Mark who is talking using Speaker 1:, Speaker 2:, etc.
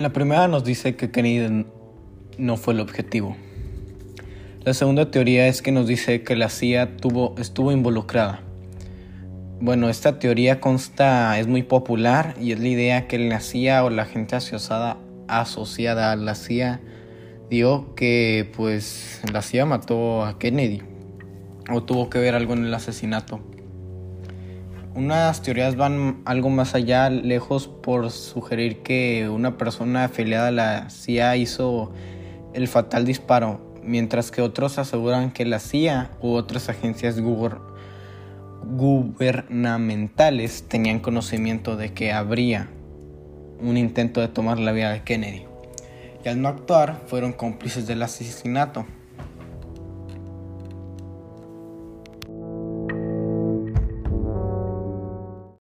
Speaker 1: La primera nos dice que Kennedy no fue el objetivo. La segunda teoría es que nos dice que la CIA tuvo, estuvo involucrada. Bueno, esta teoría consta, es muy popular y es la idea que la CIA o la gente asociada, asociada a la CIA dio que pues la CIA mató a Kennedy o tuvo que ver algo en el asesinato. Unas teorías van algo más allá, lejos por sugerir que una persona afiliada a la CIA hizo el fatal disparo, mientras que otros aseguran que la CIA u otras agencias gubernamentales tenían conocimiento de que habría un intento de tomar la vida de Kennedy y al no actuar fueron cómplices del asesinato.